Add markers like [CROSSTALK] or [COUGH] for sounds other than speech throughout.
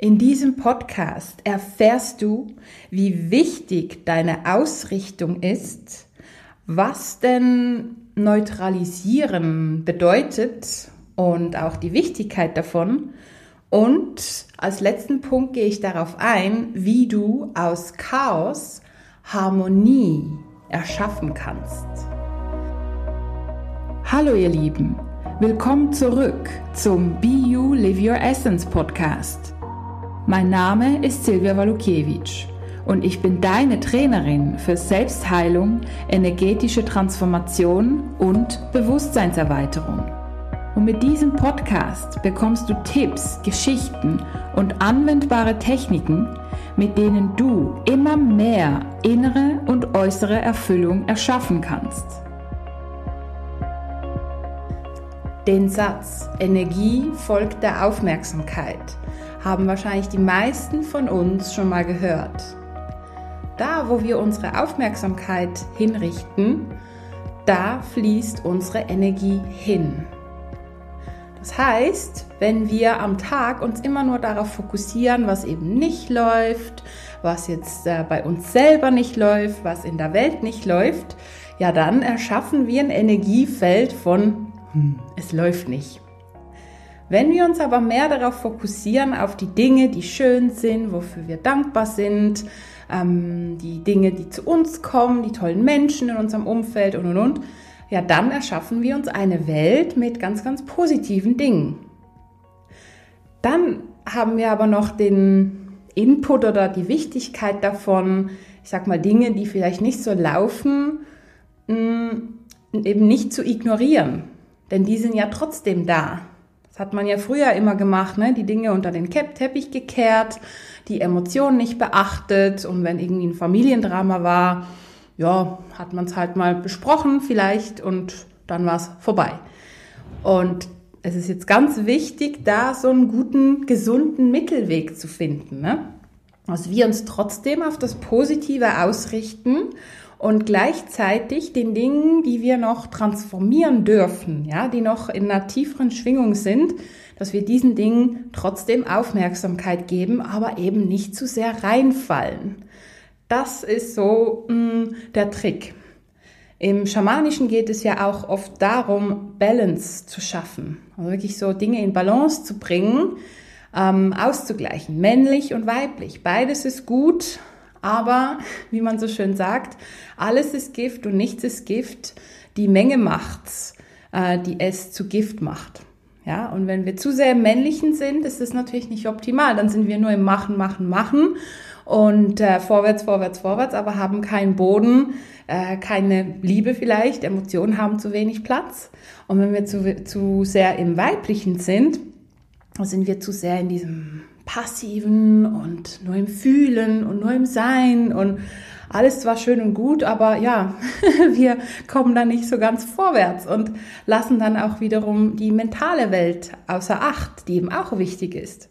In diesem Podcast erfährst du, wie wichtig deine Ausrichtung ist, was denn neutralisieren bedeutet und auch die Wichtigkeit davon. Und als letzten Punkt gehe ich darauf ein, wie du aus Chaos Harmonie erschaffen kannst. Hallo ihr Lieben, willkommen zurück zum Be You Live Your Essence Podcast. Mein Name ist Silvia Walukiewicz und ich bin deine Trainerin für Selbstheilung, energetische Transformation und Bewusstseinserweiterung. Und mit diesem Podcast bekommst du Tipps, Geschichten und anwendbare Techniken, mit denen du immer mehr innere und äußere Erfüllung erschaffen kannst. Den Satz Energie folgt der Aufmerksamkeit haben wahrscheinlich die meisten von uns schon mal gehört. Da, wo wir unsere Aufmerksamkeit hinrichten, da fließt unsere Energie hin. Das heißt, wenn wir am Tag uns immer nur darauf fokussieren, was eben nicht läuft, was jetzt äh, bei uns selber nicht läuft, was in der Welt nicht läuft, ja, dann erschaffen wir ein Energiefeld von, hm, es läuft nicht. Wenn wir uns aber mehr darauf fokussieren, auf die Dinge, die schön sind, wofür wir dankbar sind, ähm, die Dinge, die zu uns kommen, die tollen Menschen in unserem Umfeld und und und, ja, dann erschaffen wir uns eine Welt mit ganz, ganz positiven Dingen. Dann haben wir aber noch den Input oder die Wichtigkeit davon, ich sag mal, Dinge, die vielleicht nicht so laufen, mh, eben nicht zu ignorieren. Denn die sind ja trotzdem da. Hat man ja früher immer gemacht, ne? die Dinge unter den Teppich gekehrt, die Emotionen nicht beachtet und wenn irgendwie ein Familiendrama war, ja, hat man es halt mal besprochen vielleicht und dann war es vorbei. Und es ist jetzt ganz wichtig, da so einen guten, gesunden Mittelweg zu finden. Ne? Also wir uns trotzdem auf das Positive ausrichten und gleichzeitig den Dingen, die wir noch transformieren dürfen, ja, die noch in einer tieferen Schwingung sind, dass wir diesen Dingen trotzdem Aufmerksamkeit geben, aber eben nicht zu sehr reinfallen. Das ist so mh, mm, der Trick. Im Schamanischen geht es ja auch oft darum, Balance zu schaffen, also wirklich so Dinge in Balance zu bringen, ähm, auszugleichen, männlich und weiblich. Beides ist gut, aber wie man so schön sagt, alles ist Gift und nichts ist Gift. Die Menge macht's, äh, die es zu Gift macht. Ja, und wenn wir zu sehr im Männlichen sind, ist das natürlich nicht optimal. Dann sind wir nur im Machen, Machen, Machen und äh, vorwärts, vorwärts, vorwärts, aber haben keinen Boden, äh, keine Liebe vielleicht, Emotionen haben zu wenig Platz. Und wenn wir zu, zu sehr im Weiblichen sind, sind wir zu sehr in diesem Passiven und nur im Fühlen und nur im Sein und alles zwar schön und gut, aber ja, [LAUGHS] wir kommen da nicht so ganz vorwärts und lassen dann auch wiederum die mentale Welt außer Acht, die eben auch wichtig ist.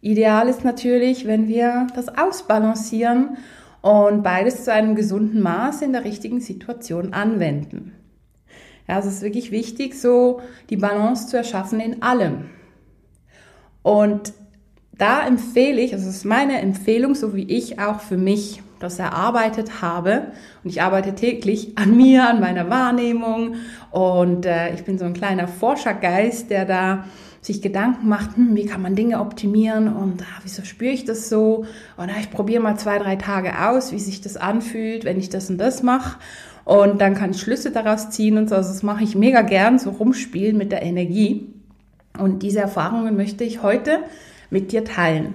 Ideal ist natürlich, wenn wir das ausbalancieren und beides zu einem gesunden Maß in der richtigen Situation anwenden. Ja, es ist wirklich wichtig, so die Balance zu erschaffen in allem. Und da empfehle ich, also das ist meine Empfehlung, so wie ich auch für mich das erarbeitet habe. Und ich arbeite täglich an [LAUGHS] mir, an meiner Wahrnehmung. Und äh, ich bin so ein kleiner Forschergeist, der da sich Gedanken macht, hm, wie kann man Dinge optimieren und ah, wieso spüre ich das so? Und ah, ich probiere mal zwei, drei Tage aus, wie sich das anfühlt, wenn ich das und das mache. Und dann kann ich Schlüsse daraus ziehen und so. Also das mache ich mega gern, so rumspielen mit der Energie. Und diese Erfahrungen möchte ich heute mit dir teilen.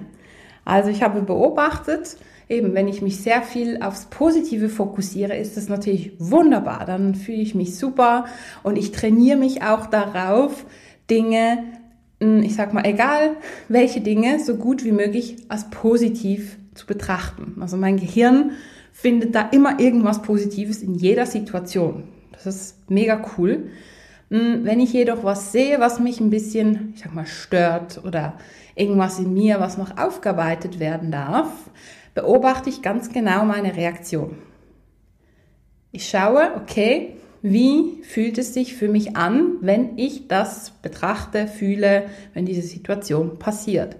Also ich habe beobachtet, eben wenn ich mich sehr viel aufs Positive fokussiere, ist das natürlich wunderbar. Dann fühle ich mich super und ich trainiere mich auch darauf, Dinge, hm, ich sag mal, egal welche Dinge, so gut wie möglich als positiv zu betrachten. Also mein Gehirn findet da immer irgendwas Positives in jeder Situation. Das ist mega cool. Hm, wenn ich jedoch was sehe, was mich ein bisschen, ich sag mal, stört oder irgendwas in mir, was noch aufgearbeitet werden darf, beobachte ich ganz genau meine Reaktion. Ich schaue, okay, wie fühlt es sich für mich an, wenn ich das betrachte, fühle, wenn diese Situation passiert?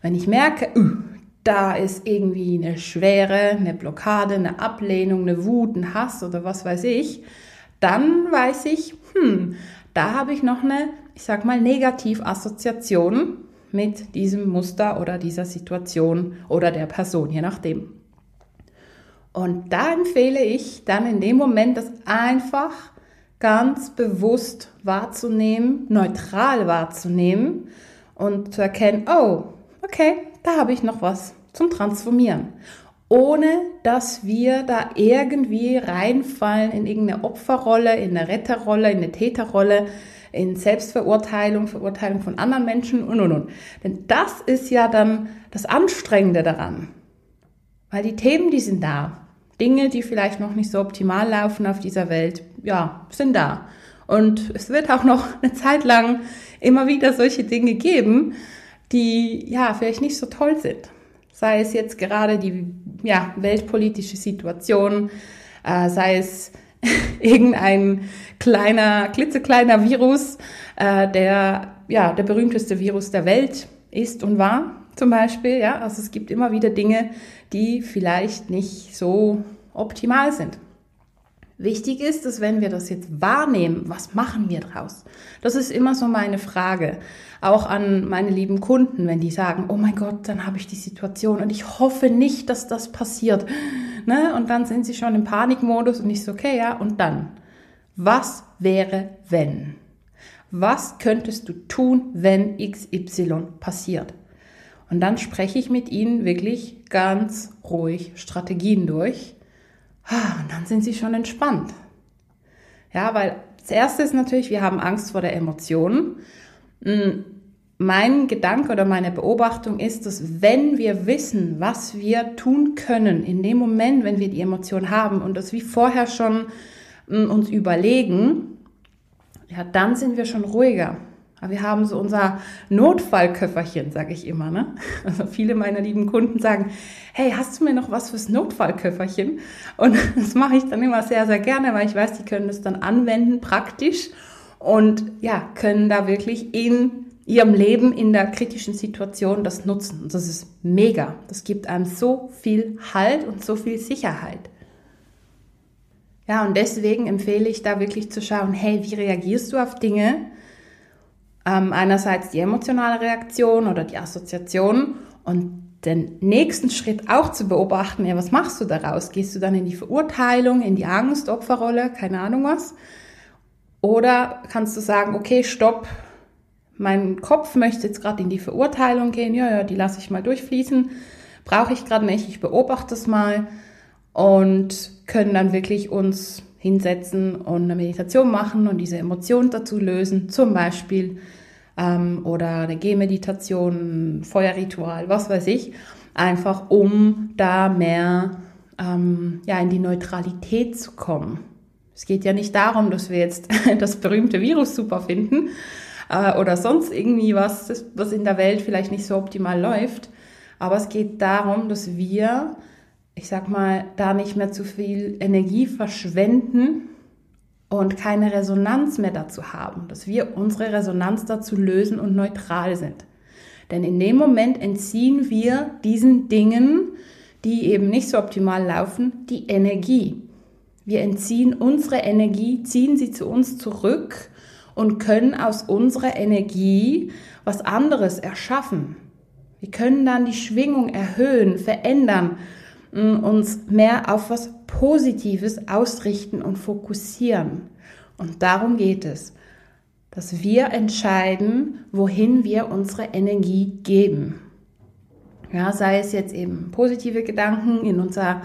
Wenn ich merke, uh, da ist irgendwie eine Schwere, eine Blockade, eine Ablehnung, eine Wut, ein Hass oder was weiß ich, dann weiß ich, hm, da habe ich noch eine, ich sag mal, Negativassoziation mit diesem Muster oder dieser Situation oder der Person, je nachdem. Und da empfehle ich dann in dem Moment, das einfach ganz bewusst wahrzunehmen, neutral wahrzunehmen und zu erkennen, oh, okay, da habe ich noch was zum Transformieren. Ohne dass wir da irgendwie reinfallen in irgendeine Opferrolle, in eine Retterrolle, in eine Täterrolle, in Selbstverurteilung, Verurteilung von anderen Menschen und und und. Denn das ist ja dann das Anstrengende daran. Weil die Themen, die sind da. Dinge, die vielleicht noch nicht so optimal laufen auf dieser Welt, ja, sind da. Und es wird auch noch [LAUGHS] eine Zeit lang immer wieder solche Dinge geben, die ja vielleicht nicht so toll sind. Sei es jetzt gerade die ja, weltpolitische Situation, äh, sei es [LAUGHS] irgendein kleiner, klitzekleiner Virus, äh, der ja der berühmteste Virus der Welt ist und war zum Beispiel. Ja, also es gibt immer wieder Dinge, die vielleicht nicht so optimal sind. Wichtig ist, dass wenn wir das jetzt wahrnehmen, was machen wir draus? Das ist immer so meine Frage. Auch an meine lieben Kunden, wenn die sagen, oh mein Gott, dann habe ich die Situation und ich hoffe nicht, dass das passiert. Ne? Und dann sind sie schon im Panikmodus und ich so, okay, ja, und dann? Was wäre, wenn? Was könntest du tun, wenn XY passiert? Und dann spreche ich mit ihnen wirklich ganz ruhig Strategien durch und dann sind sie schon entspannt. Ja, weil das erste ist natürlich, wir haben Angst vor der Emotion. Hm, mein Gedanke oder meine Beobachtung ist, dass wenn wir wissen, was wir tun können, in dem Moment, wenn wir die Emotion haben und das wie vorher schon hm, uns überlegen, ja, dann sind wir schon ruhiger. Aber wir haben so unser Notfallköfferchen, sage ich immer. Ne? Also viele meiner lieben Kunden sagen, hey, hast du mir noch was fürs Notfallköfferchen? Und [LAUGHS] das mache ich dann immer sehr, sehr gerne, weil ich weiß, die können das dann anwenden, praktisch. Und ja, können da wirklich in ihrem Leben in der kritischen Situation das nutzen. Und das ist mega. Das gibt einem so viel Halt und so viel Sicherheit. Ja, und deswegen empfehle ich da wirklich zu schauen, hey, wie reagierst du auf Dinge? Ähm, einerseits die emotionale Reaktion oder die Assoziation und den nächsten Schritt auch zu beobachten, ja, was machst du daraus? Gehst du dann in die Verurteilung, in die Angst, Opferrolle, keine Ahnung was? Oder kannst du sagen, okay, stopp, mein Kopf möchte jetzt gerade in die Verurteilung gehen, ja, ja, die lasse ich mal durchfließen, brauche ich gerade nicht, ich beobachte es mal und können dann wirklich uns hinsetzen und eine Meditation machen und diese Emotionen dazu lösen, zum Beispiel ähm, oder eine Gehmeditation, Feuerritual, was weiß ich, einfach um da mehr ähm, ja, in die Neutralität zu kommen. Es geht ja nicht darum, dass wir jetzt [LAUGHS] das berühmte Virus super finden äh, oder sonst irgendwie was, was in der Welt vielleicht nicht so optimal läuft, aber es geht darum, dass wir, ich sag mal, da nicht mehr zu viel Energie verschwenden, und keine Resonanz mehr dazu haben, dass wir unsere Resonanz dazu lösen und neutral sind. Denn in dem Moment entziehen wir diesen Dingen, die eben nicht so optimal laufen, die Energie. Wir entziehen unsere Energie, ziehen sie zu uns zurück und können aus unserer Energie was anderes erschaffen. Wir können dann die Schwingung erhöhen, verändern, uns mehr auf was Positives ausrichten und fokussieren. Und darum geht es, dass wir entscheiden, wohin wir unsere Energie geben. Ja, sei es jetzt eben positive Gedanken in unser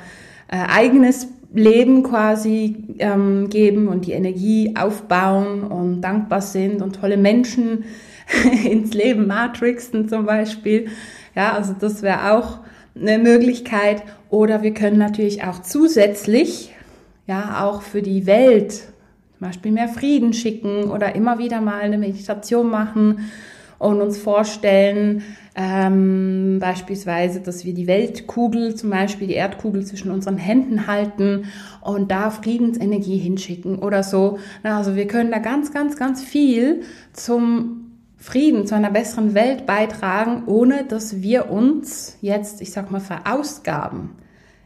äh, eigenes Leben quasi ähm, geben und die Energie aufbauen und dankbar sind und tolle Menschen [LAUGHS] ins Leben matrixen zum Beispiel. Ja, also das wäre auch eine Möglichkeit. Oder wir können natürlich auch zusätzlich, ja, auch für die Welt zum Beispiel mehr Frieden schicken oder immer wieder mal eine Meditation machen und uns vorstellen, ähm, beispielsweise, dass wir die Weltkugel, zum Beispiel die Erdkugel zwischen unseren Händen halten und da Friedensenergie hinschicken oder so. Also wir können da ganz, ganz, ganz viel zum Frieden, zu einer besseren Welt beitragen, ohne dass wir uns jetzt, ich sag mal, verausgaben,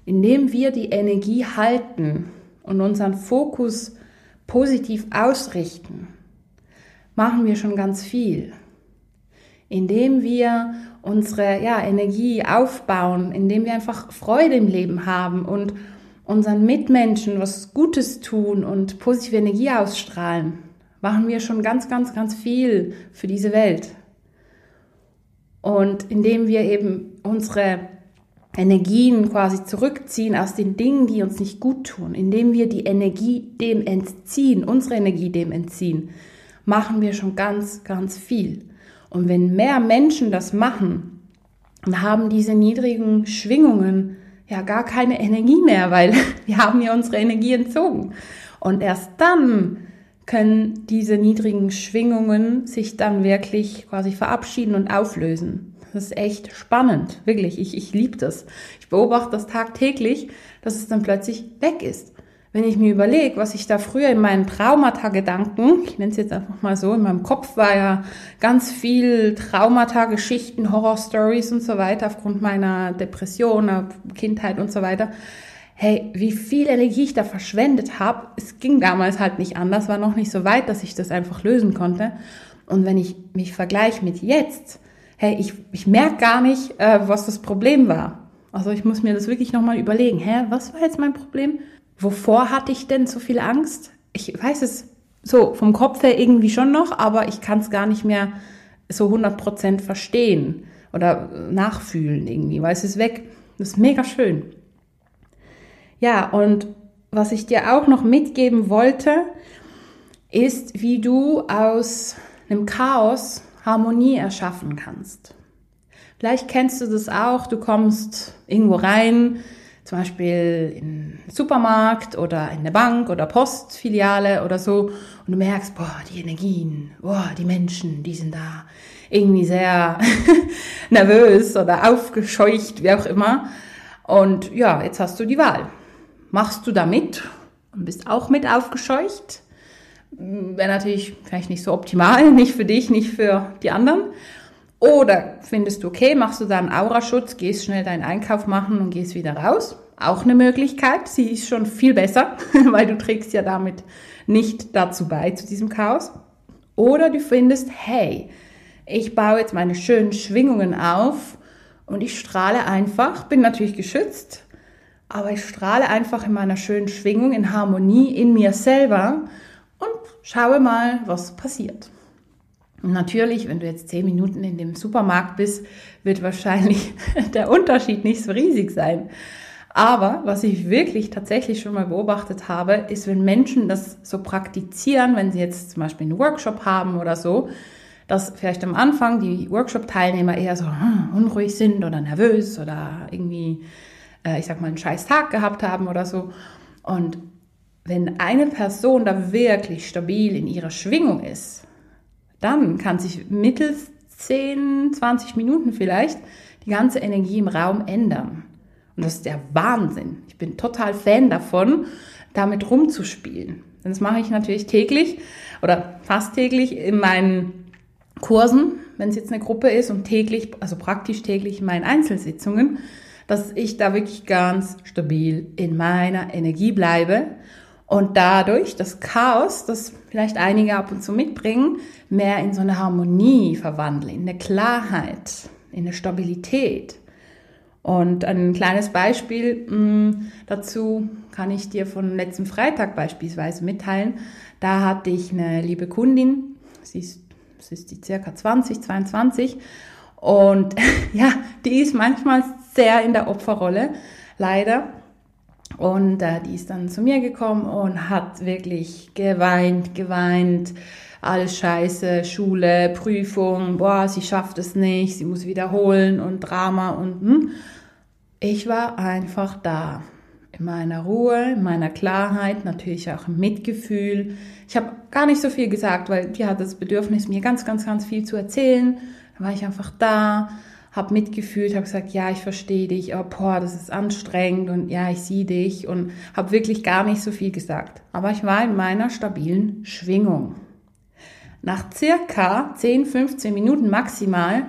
indem wir die Energie halten und unseren Fokus positiv ausrichten, machen wir schon ganz viel. Indem wir unsere ja, Energie aufbauen, indem wir einfach Freude im Leben haben und unseren Mitmenschen was Gutes tun und positive Energie ausstrahlen, machen wir schon ganz, ganz, ganz viel für diese Welt. Und indem wir eben unsere Energien quasi zurückziehen aus den Dingen, die uns nicht gut tun, indem wir die Energie dem entziehen, unsere Energie dem entziehen, machen wir schon ganz, ganz viel. Und wenn mehr Menschen das machen, dann haben diese niedrigen Schwingungen ja gar keine Energie mehr, weil [LAUGHS] wir haben ja unsere Energie entzogen. Und erst dann können diese niedrigen Schwingungen sich dann wirklich quasi verabschieden und auflösen. Das ist echt spannend, wirklich. Ich, ich liebe das. Ich beobachte das tagtäglich, dass es dann plötzlich weg ist. Wenn ich mir überlege, was ich da früher in meinen Traumata-Gedanken, ich nenne es jetzt einfach mal so, in meinem Kopf war ja ganz viel Traumata-Geschichten, Horror-Stories und so weiter aufgrund meiner Depression, Kindheit und so weiter hey, wie viel Energie ich da verschwendet habe. Es ging damals halt nicht anders, war noch nicht so weit, dass ich das einfach lösen konnte. Und wenn ich mich vergleiche mit jetzt, hey, ich, ich merke gar nicht, äh, was das Problem war. Also ich muss mir das wirklich nochmal überlegen. Hä, was war jetzt mein Problem? Wovor hatte ich denn so viel Angst? Ich weiß es so vom Kopf her irgendwie schon noch, aber ich kann es gar nicht mehr so 100% verstehen oder nachfühlen irgendwie, weil es ist weg. Das ist mega schön. Ja, und was ich dir auch noch mitgeben wollte, ist, wie du aus einem Chaos Harmonie erschaffen kannst. Vielleicht kennst du das auch, du kommst irgendwo rein, zum Beispiel in einen Supermarkt oder in eine Bank oder Postfiliale oder so und du merkst, boah, die Energien, boah, die Menschen, die sind da irgendwie sehr [LAUGHS] nervös oder aufgescheucht, wie auch immer. Und ja, jetzt hast du die Wahl machst du da mit und bist auch mit aufgescheucht. Wäre natürlich vielleicht nicht so optimal, [LAUGHS] nicht für dich, nicht für die anderen. Oder findest du, okay, machst du da einen Auraschutz, gehst schnell deinen Einkauf machen und gehst wieder raus. Auch eine Möglichkeit. Sie ist schon viel besser, [LAUGHS] weil du trägst ja damit nicht dazu bei, zu diesem Chaos. Oder du findest, hey, ich baue jetzt meine schönen Schwingungen auf und ich strahle einfach, bin natürlich geschützt, aber ich strahle einfach in meiner schönen Schwingung, in Harmonie in mir selber und schaue mal, was passiert. Natürlich, wenn du jetzt zehn Minuten in dem Supermarkt bist, wird wahrscheinlich [LAUGHS] der Unterschied nicht so riesig sein. Aber was ich wirklich tatsächlich schon mal beobachtet habe, ist, wenn Menschen das so praktizieren, wenn sie jetzt zum Beispiel einen Workshop haben oder so, dass vielleicht am Anfang die Workshop-Teilnehmer eher so hm, unruhig sind oder nervös oder irgendwie äh, ich sag mal, einen scheiß Tag gehabt haben oder so. Und wenn eine Person da wirklich stabil in ihrer Schwingung ist, dann kann sich mittels 10, 20 Minuten vielleicht die ganze Energie im Raum ändern. Und das ist der Wahnsinn. Ich bin total Fan davon, damit rumzuspielen. Das mache ich natürlich täglich oder fast täglich in meinen Kursen, wenn es jetzt eine Gruppe ist und täglich, also praktisch täglich in meinen Einzelsitzungen dass ich da wirklich ganz stabil in meiner Energie bleibe und dadurch das Chaos, das vielleicht einige ab und zu mitbringen, mehr in so eine Harmonie verwandle, in eine Klarheit, in eine Stabilität. Und ein kleines Beispiel mm, dazu kann ich dir von letzten Freitag beispielsweise mitteilen. Da hatte ich eine liebe Kundin, sie ist, sie ist die circa 20, 22 und [LAUGHS] ja, die ist manchmal sehr in der Opferrolle, leider. Und äh, die ist dann zu mir gekommen und hat wirklich geweint, geweint, alles scheiße, Schule, Prüfung, boah, sie schafft es nicht, sie muss wiederholen und Drama und hm. ich war einfach da. In meiner Ruhe, in meiner Klarheit, natürlich auch im Mitgefühl. Ich habe gar nicht so viel gesagt, weil die hat das Bedürfnis, mir ganz, ganz, ganz viel zu erzählen. Da war ich einfach da, habe mitgefühlt, habe gesagt, ja, ich verstehe dich, oh, boah, das ist anstrengend und ja, ich sehe dich und habe wirklich gar nicht so viel gesagt. Aber ich war in meiner stabilen Schwingung. Nach circa 10, 15 Minuten maximal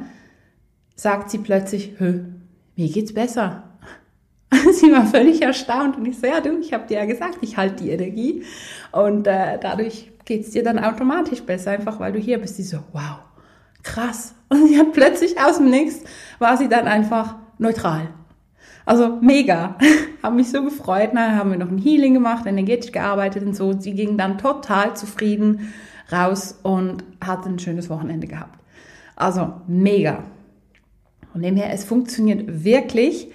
sagt sie plötzlich, Hö, mir geht's besser. [LAUGHS] sie war völlig erstaunt und ich so, ja du, ich habe dir ja gesagt, ich halte die Energie und äh, dadurch geht's dir dann automatisch besser, einfach weil du hier bist. Sie so, wow, krass. [LAUGHS] Und sie hat plötzlich aus dem Nichts, war sie dann einfach neutral. Also mega. [LAUGHS] haben mich so gefreut. Na, haben wir noch ein Healing gemacht, energetisch gearbeitet und so. Sie ging dann total zufrieden raus und hat ein schönes Wochenende gehabt. Also mega. Von dem her, es funktioniert wirklich.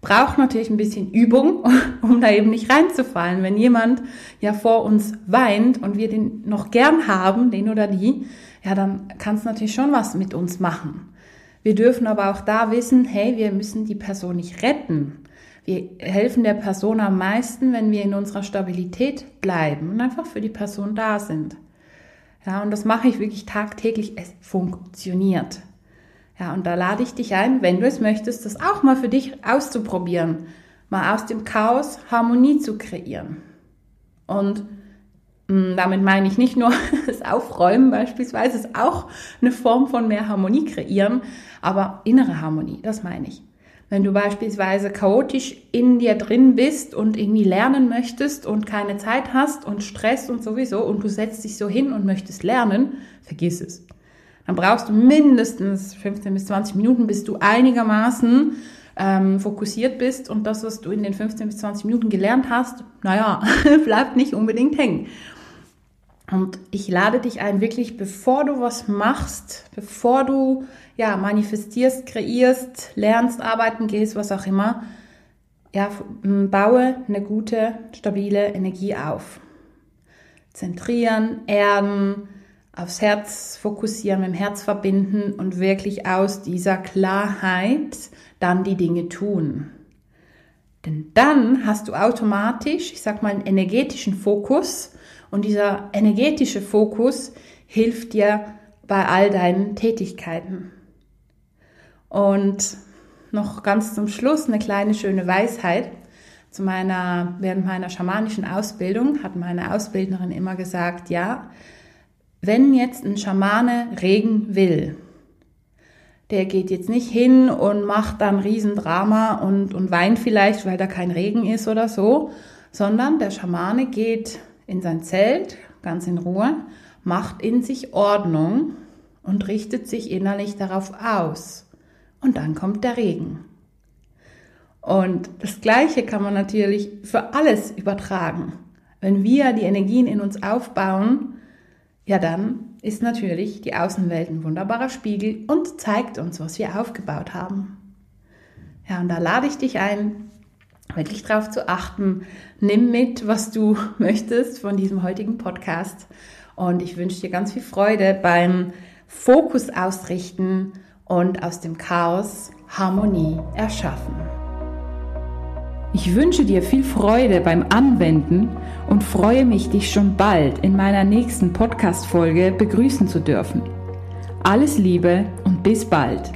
Braucht natürlich ein bisschen Übung, [LAUGHS] um da eben nicht reinzufallen. Wenn jemand ja vor uns weint und wir den noch gern haben, den oder die, ja, dann kann es natürlich schon was mit uns machen. Wir dürfen aber auch da wissen, hey, wir müssen die Person nicht retten. Wir helfen der Person am meisten, wenn wir in unserer Stabilität bleiben und einfach für die Person da sind. Ja, und das mache ich wirklich tagtäglich. Es funktioniert. Ja, und da lade ich dich ein, wenn du es möchtest, das auch mal für dich auszuprobieren. Mal aus dem Chaos Harmonie zu kreieren. Und damit meine ich nicht nur [LAUGHS] das Aufräumen beispielsweise, ist auch eine Form von mehr Harmonie kreieren, aber innere Harmonie, das meine ich. Wenn du beispielsweise chaotisch in dir drin bist und irgendwie lernen möchtest und keine Zeit hast und Stress und sowieso und du setzt dich so hin und möchtest lernen, vergiss es. Dann brauchst du mindestens 15 bis 20 Minuten, bis du einigermaßen ähm, fokussiert bist und das, was du in den 15 bis 20 Minuten gelernt hast, naja, [LAUGHS] bleibt nicht unbedingt hängen. Und ich lade dich ein, wirklich, bevor du was machst, bevor du ja manifestierst, kreierst, lernst, arbeiten gehst, was auch immer, ja, baue eine gute, stabile Energie auf. Zentrieren, erden, aufs Herz fokussieren, mit dem Herz verbinden und wirklich aus dieser Klarheit dann die Dinge tun. Denn dann hast du automatisch, ich sag mal, einen energetischen Fokus, und dieser energetische Fokus hilft dir bei all deinen Tätigkeiten. Und noch ganz zum Schluss eine kleine schöne Weisheit. Zu meiner, während meiner schamanischen Ausbildung hat meine Ausbildnerin immer gesagt, ja, wenn jetzt ein Schamane Regen will, der geht jetzt nicht hin und macht dann Riesendrama und, und weint vielleicht, weil da kein Regen ist oder so, sondern der Schamane geht in sein Zelt, ganz in Ruhe, macht in sich Ordnung und richtet sich innerlich darauf aus. Und dann kommt der Regen. Und das Gleiche kann man natürlich für alles übertragen. Wenn wir die Energien in uns aufbauen, ja dann ist natürlich die Außenwelt ein wunderbarer Spiegel und zeigt uns, was wir aufgebaut haben. Ja, und da lade ich dich ein, wirklich darauf zu achten. Nimm mit, was du [LAUGHS] möchtest von diesem heutigen Podcast. Und ich wünsche dir ganz viel Freude beim Fokus ausrichten und aus dem Chaos Harmonie erschaffen. Ich wünsche dir viel Freude beim Anwenden und freue mich, dich schon bald in meiner nächsten Podcast-Folge begrüßen zu dürfen. Alles Liebe und bis bald.